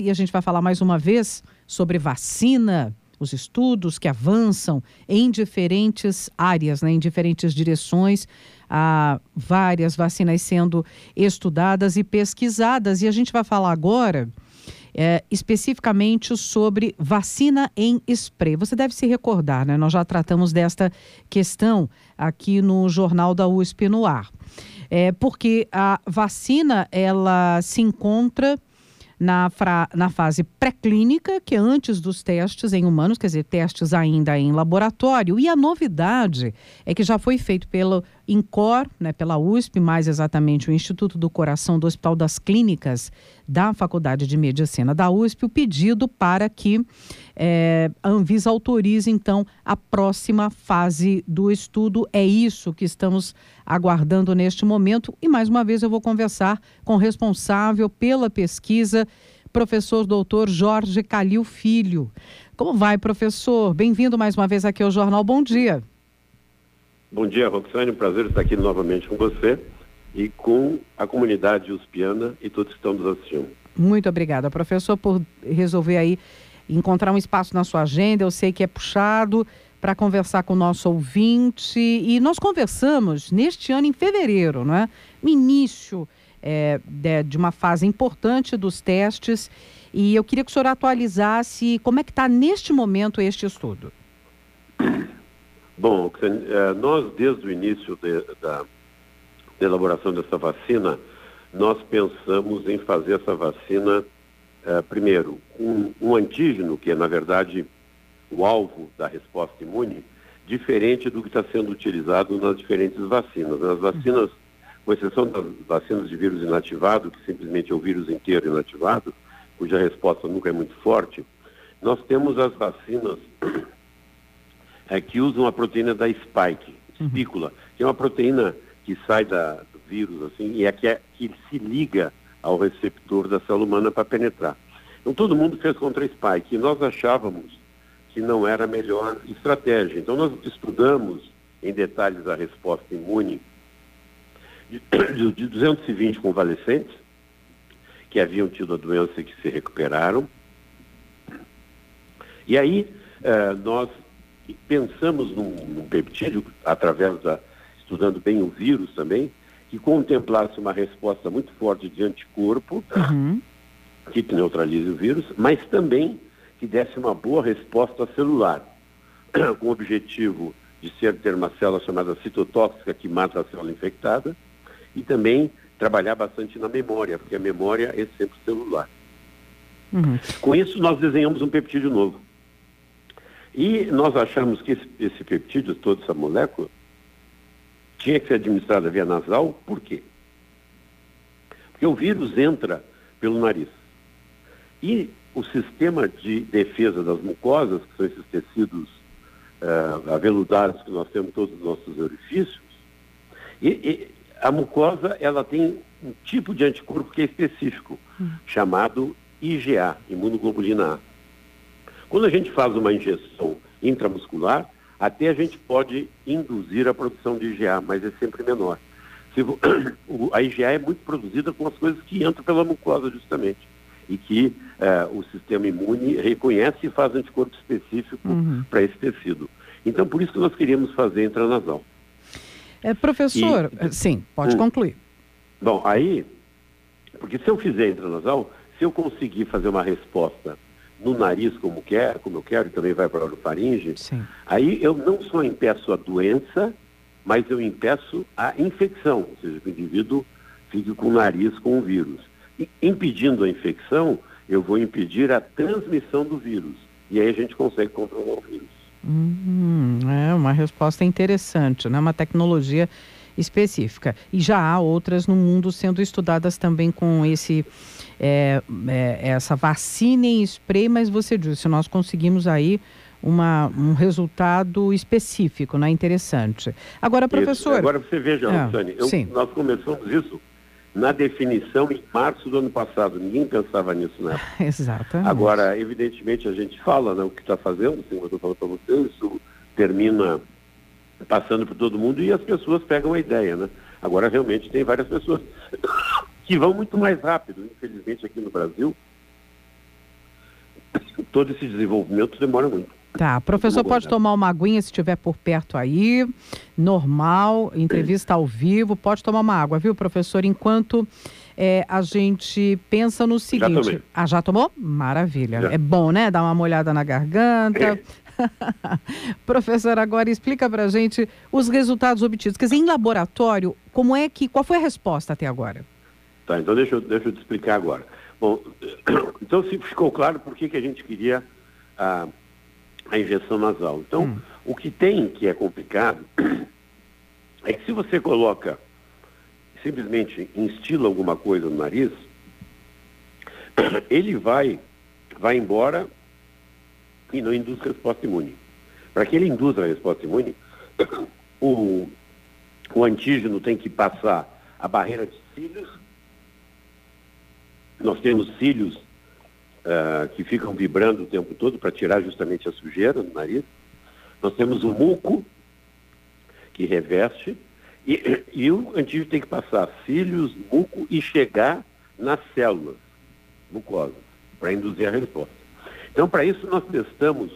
E a gente vai falar mais uma vez sobre vacina, os estudos que avançam em diferentes áreas, né, em diferentes direções. Há várias vacinas sendo estudadas e pesquisadas. E a gente vai falar agora é, especificamente sobre vacina em spray. Você deve se recordar, né? Nós já tratamos desta questão aqui no Jornal da USP no ar. É, porque a vacina ela se encontra na, fra, na fase pré-clínica, que é antes dos testes em humanos, quer dizer, testes ainda em laboratório. E a novidade é que já foi feito pelo INCOR, né, pela USP, mais exatamente o Instituto do Coração do Hospital das Clínicas da Faculdade de Medicina da USP, o pedido para que é, a Anvisa autorize, então, a próxima fase do estudo. É isso que estamos aguardando neste momento. E, mais uma vez, eu vou conversar com o responsável pela pesquisa, professor doutor Jorge Calil Filho. Como vai, professor? Bem-vindo mais uma vez aqui ao Jornal Bom Dia. Bom dia, Roxane. Um prazer estar aqui novamente com você e com a comunidade uspiana e todos que estão nos assistindo. Muito obrigada, professor, por resolver aí encontrar um espaço na sua agenda. Eu sei que é puxado para conversar com o nosso ouvinte. E nós conversamos neste ano, em fevereiro, não é? no início é, de, de uma fase importante dos testes. E eu queria que o senhor atualizasse como é que está neste momento este estudo. Bom, eh, nós desde o início de, da, da elaboração dessa vacina, nós pensamos em fazer essa vacina, eh, primeiro, um, um antígeno, que é na verdade o alvo da resposta imune, diferente do que está sendo utilizado nas diferentes vacinas. As vacinas, com exceção das vacinas de vírus inativado, que simplesmente é o vírus inteiro inativado, cuja resposta nunca é muito forte, nós temos as vacinas é, que usam a proteína da spike, uhum. espícula, que é uma proteína que sai da, do vírus, assim, e é que, é que se liga ao receptor da célula humana para penetrar. Então todo mundo fez contra a spike, e nós achávamos que não era a melhor estratégia. Então nós estudamos em detalhes a resposta imune de, de 220 convalescentes que haviam tido a doença e que se recuperaram. E aí eh, nós pensamos num, num peptídeo, através da, estudando bem o vírus também, que contemplasse uma resposta muito forte de anticorpo, uhum. que neutralize o vírus, mas também que desse uma boa resposta celular, com o objetivo de ser ter uma célula chamada citotóxica que mata a célula infectada e também trabalhar bastante na memória, porque a memória é sempre celular. Uhum. Com isso, nós desenhamos um peptídeo novo. E nós achamos que esse, esse peptídeo, toda essa molécula, tinha que ser administrada via nasal, por quê? Porque o vírus entra pelo nariz. E o sistema de defesa das mucosas, que são esses tecidos uh, aveludados que nós temos em todos os nossos orifícios, e, e, a mucosa ela tem um tipo de anticorpo que é específico, hum. chamado IgA, imunoglobulina A. Quando a gente faz uma injeção intramuscular, até a gente pode induzir a produção de IgA, mas é sempre menor. a IgA é muito produzida com as coisas que entram pela mucosa, justamente, e que eh, o sistema imune reconhece e faz anticorpo específico uhum. para esse tecido. Então, por isso que nós queríamos fazer intranasal. É, professor, e, sim, pode um, concluir. Bom, aí, porque se eu fizer intranasal, se eu conseguir fazer uma resposta no nariz como quer, como eu quero, e também vai para a orofaringe, aí eu não só impeço a doença, mas eu impeço a infecção, ou seja, que o indivíduo fique com o nariz com o vírus. E, impedindo a infecção, eu vou impedir a transmissão do vírus. E aí a gente consegue controlar o vírus. Hum, é uma resposta interessante, né? Uma tecnologia específica. E já há outras no mundo sendo estudadas também com esse é, é, essa vacina em spray, mas você disse, nós conseguimos aí uma, um resultado específico, né? Interessante. Agora, professor. Isso. Agora você veja, é, nós começamos isso na definição em março do ano passado. Ninguém pensava nisso, né? Exatamente. Agora, evidentemente, a gente fala né, o que está fazendo, assim, eu estou falando para você, isso termina passando por todo mundo e as pessoas pegam a ideia, né? Agora, realmente, tem várias pessoas que vão muito mais rápido. Infelizmente, aqui no Brasil, todo esse desenvolvimento demora muito. Tá, professor pode tomar uma aguinha se estiver por perto aí, normal, entrevista ao vivo, pode tomar uma água, viu, professor? Enquanto é, a gente pensa no seguinte. Já ah, já tomou? Maravilha. Já. É bom, né? Dar uma molhada na garganta. É. professor, agora explica pra gente os resultados obtidos. Quer dizer, em laboratório, como é que. Qual foi a resposta até agora? Tá, então deixa eu, deixa eu te explicar agora. Bom, então se ficou claro por que, que a gente queria. Ah, a injeção nasal. Então, hum. o que tem que é complicado é que se você coloca, simplesmente instila alguma coisa no nariz, ele vai, vai embora e não induz resposta imune. Para que ele induza a resposta imune, o, o antígeno tem que passar a barreira de cílios. Nós temos cílios uh, que ficam vibrando o tempo todo para tirar justamente a sujeira do nariz. Nós temos o muco, que reveste, e, e o antígeno tem que passar cílios, muco e chegar nas células mucosas, para induzir a resposta. Então, para isso, nós testamos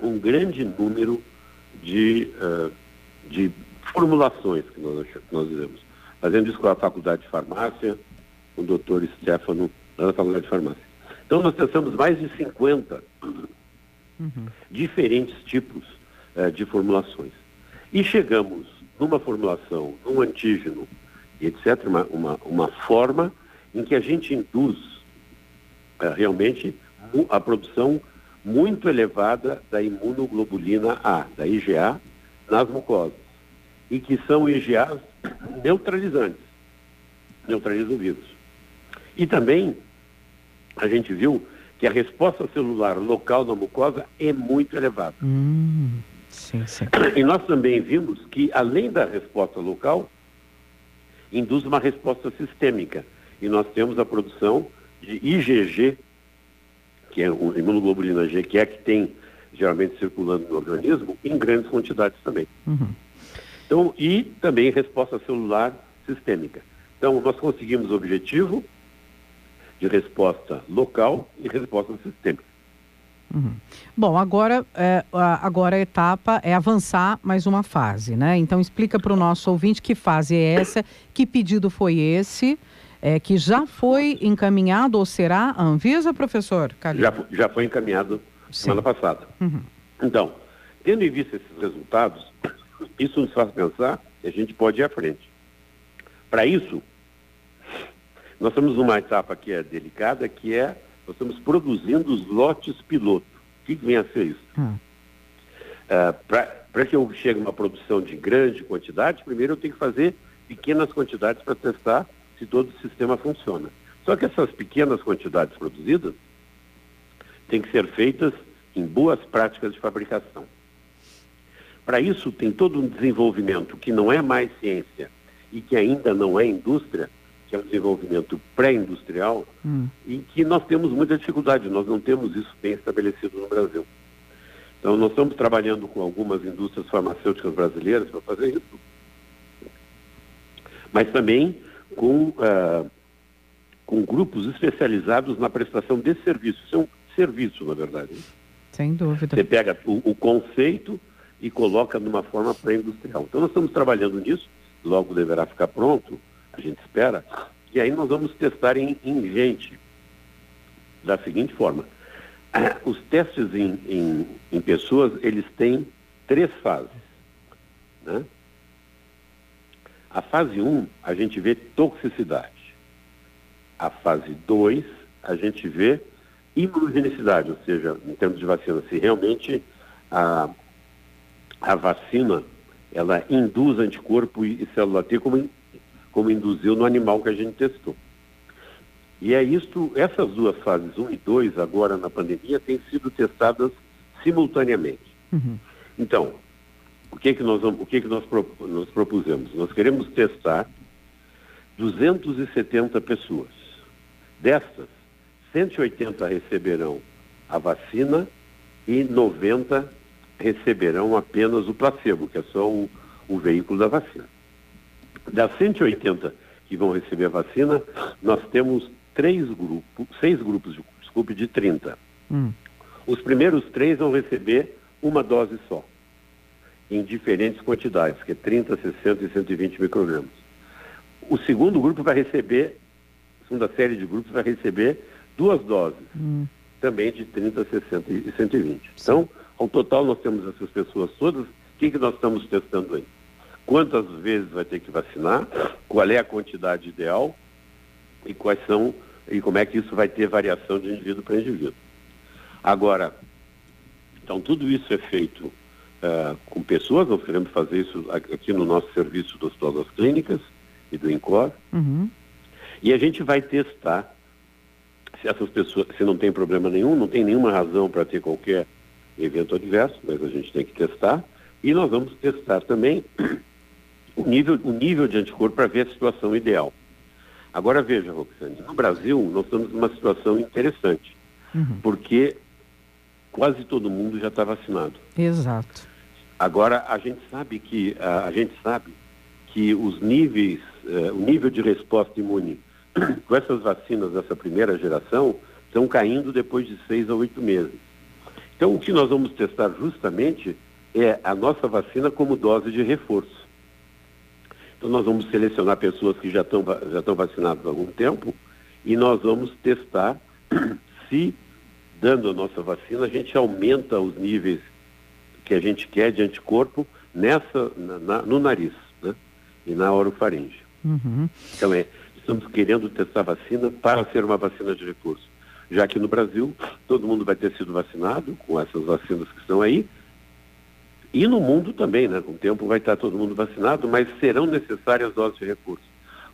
um grande número de, uh, de formulações que nós, nós fizemos. Fazendo isso com a Faculdade de Farmácia, o doutor Stefano, lá na Faculdade de Farmácia. Então, nós testamos mais de 50 uhum. diferentes tipos uh, de formulações. E chegamos numa formulação, num antígeno, etc., uma, uma, uma forma em que a gente induz uh, realmente a produção muito elevada da imunoglobulina A, da IgA, nas mucosas. E que são IgAs neutralizantes, neutralizam o vírus. E também a gente viu que a resposta celular local da mucosa é muito elevada. Hum, sim, sim. E nós também vimos que, além da resposta local, induz uma resposta sistêmica. E nós temos a produção de IgG, que é o imunoglobulina G, que é a que tem geralmente circulando no organismo, em grandes quantidades também. Uhum. Então, e também resposta celular sistêmica. Então, nós conseguimos o objetivo, de resposta local e resposta sistêmica. Uhum. Bom, agora, é, agora a etapa é avançar mais uma fase, né? Então explica para o nosso ouvinte que fase é essa, que pedido foi esse, é, que já foi encaminhado ou será a Anvisa, professor? Já, já foi encaminhado Sim. semana passada. Uhum. Então, tendo em vista esses resultados, isso nos faz pensar que a gente pode ir à frente. Para isso, nós estamos numa etapa que é delicada, que é, nós estamos produzindo os lotes piloto. O que, vem a ser isso? Hum. Uh, Para que eu chegue a uma produção de grande quantidade, primeiro eu tenho que fazer pequenas quantidades para testar se todo o sistema funciona. Só que essas pequenas quantidades produzidas têm que ser feitas em boas práticas de fabricação. Para isso, tem todo um desenvolvimento que não é mais ciência e que ainda não é indústria, que é um desenvolvimento pré-industrial, hum. em que nós temos muita dificuldade, nós não temos isso bem estabelecido no Brasil. Então, nós estamos trabalhando com algumas indústrias farmacêuticas brasileiras para fazer isso, mas também com, uh, com grupos especializados na prestação de serviços. Isso é um serviço, na verdade. Sem dúvida. Você pega o, o conceito e coloca numa forma pré-industrial. Então, nós estamos trabalhando nisso, logo deverá ficar pronto, a gente espera, e aí nós vamos testar em, em gente da seguinte forma. Os testes em, em, em pessoas, eles têm três fases. Né? A fase 1, um, a gente vê toxicidade. A fase 2, a gente vê imunogenicidade, ou seja, em termos de vacina, se realmente a, a vacina ela induz anticorpo e, célula T como como induziu no animal que a gente testou. E é isso, essas duas fases 1 e 2, agora na pandemia, têm sido testadas simultaneamente. Uhum. Então, o que, que, nós, o que, que nós, nós propusemos? Nós queremos testar 270 pessoas. Destas, 180 receberão a vacina e 90 receberão apenas o placebo, que é só o, o veículo da vacina. Das 180 que vão receber a vacina, nós temos três grupos, seis grupos, desculpe, de 30. Hum. Os primeiros três vão receber uma dose só, em diferentes quantidades, que é 30, 60 e 120 microgramas. O segundo grupo vai receber, a segunda série de grupos vai receber duas doses, hum. também de 30, 60 e 120. Então, ao total, nós temos essas pessoas todas. O que, que nós estamos testando aí? Quantas vezes vai ter que vacinar? Qual é a quantidade ideal? E quais são e como é que isso vai ter variação de indivíduo para indivíduo. Agora, então tudo isso é feito uh, com pessoas, nós queremos fazer isso aqui no nosso serviço do Hospital das Clínicas e do INCOR, uhum. e a gente vai testar se essas pessoas, se não tem problema nenhum, não tem nenhuma razão para ter qualquer evento adverso, mas a gente tem que testar, e nós vamos testar também o nível, o nível de anticorpo para ver a situação ideal. Agora veja, Roxane, no Brasil nós estamos numa situação interessante, uhum. porque quase todo mundo já está vacinado. Exato. Agora a gente sabe que a, a gente sabe que os níveis, uh, o nível de resposta imune com essas vacinas dessa primeira geração estão caindo depois de seis a oito meses. Então o que nós vamos testar justamente é a nossa vacina como dose de reforço. Então nós vamos selecionar pessoas que já estão já estão vacinadas há algum tempo e nós vamos testar se dando a nossa vacina a gente aumenta os níveis que a gente quer de anticorpo nessa na, na, no nariz, né? E na orofaringe. Uhum. Então é, estamos querendo testar vacina para ser uma vacina de recurso. Já que no Brasil todo mundo vai ter sido vacinado com essas vacinas que estão aí, e no mundo também, né? Com o tempo vai estar todo mundo vacinado, mas serão necessárias doses de recurso.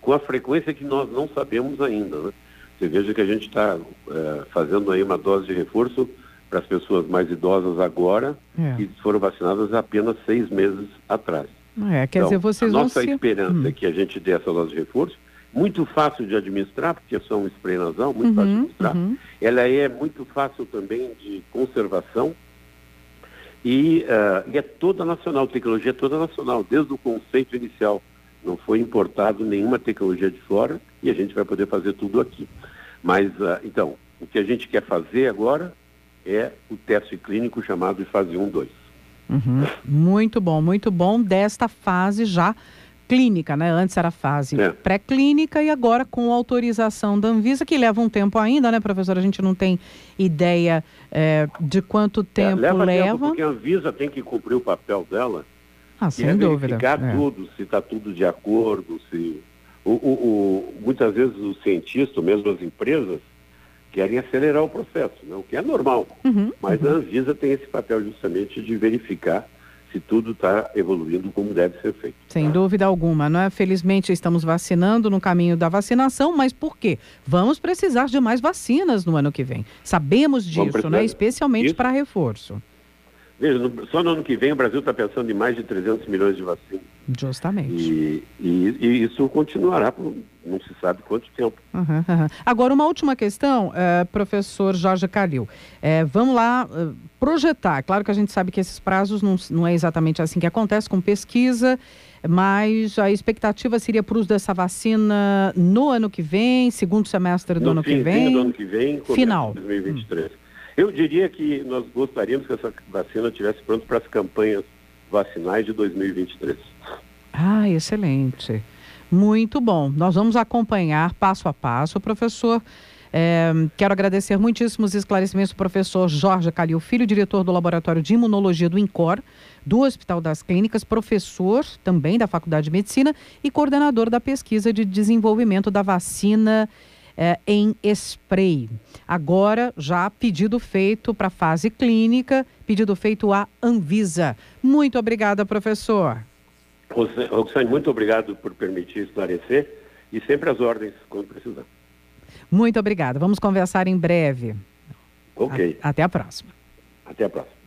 Com a frequência que nós não sabemos ainda, né? Você veja que a gente está é, fazendo aí uma dose de reforço para as pessoas mais idosas agora, é. que foram vacinadas apenas seis meses atrás. É, quer então, dizer, vocês a nossa se... esperança hum. é que a gente dê essa dose de reforço, muito fácil de administrar, porque é só um spray nasal, muito uhum, fácil de administrar. Uhum. Ela é muito fácil também de conservação, e, uh, e é toda nacional, tecnologia é toda nacional, desde o conceito inicial. Não foi importado nenhuma tecnologia de fora e a gente vai poder fazer tudo aqui. Mas, uh, então, o que a gente quer fazer agora é o teste clínico chamado de fase 1, 2. Uhum. Muito bom, muito bom desta fase já clínica, né? Antes era fase é. pré-clínica e agora com autorização da Anvisa, que leva um tempo ainda, né, professor? A gente não tem ideia é, de quanto tempo é, leva. leva. Tempo porque a Anvisa tem que cumprir o papel dela. Ah, sem é dúvida. verificar tudo, se está tudo de acordo, se... O, o, o, muitas vezes os cientistas, mesmo as empresas, querem acelerar o processo, né? o que é normal. Uhum, Mas uhum. a Anvisa tem esse papel justamente de verificar se tudo está evoluindo como deve ser feito. Sem dúvida alguma, não é? Felizmente estamos vacinando no caminho da vacinação, mas por quê? Vamos precisar de mais vacinas no ano que vem. Sabemos disso, né? Especialmente para reforço. Veja, só no ano que vem o Brasil está pensando em mais de 300 milhões de vacinas. Justamente. E, e, e, isso continuará por não se sabe quanto tempo. Uhum, uhum. Agora, uma última questão, uh, professor Jorge Calil. Uh, vamos lá uh, projetar. Claro que a gente sabe que esses prazos não, não é exatamente assim que acontece com pesquisa, mas a expectativa seria para o uso dessa vacina no ano que vem, segundo semestre do no ano que vem? do ano que vem, final. 2023. Hum. Eu diria que nós gostaríamos que essa vacina estivesse pronta para as campanhas vacinais de 2023. Ah, excelente. Muito bom. Nós vamos acompanhar passo a passo, professor. É, quero agradecer muitíssimos esclarecimentos do professor Jorge Calil Filho, diretor do Laboratório de Imunologia do INCOR, do Hospital das Clínicas, professor também da Faculdade de Medicina e coordenador da pesquisa de desenvolvimento da vacina é, em spray. Agora, já pedido feito para a fase clínica, pedido feito à Anvisa. Muito obrigada, professor. Roxane, muito obrigado por permitir esclarecer e sempre as ordens quando precisar. Muito obrigada. Vamos conversar em breve. Ok. A, até a próxima. Até a próxima.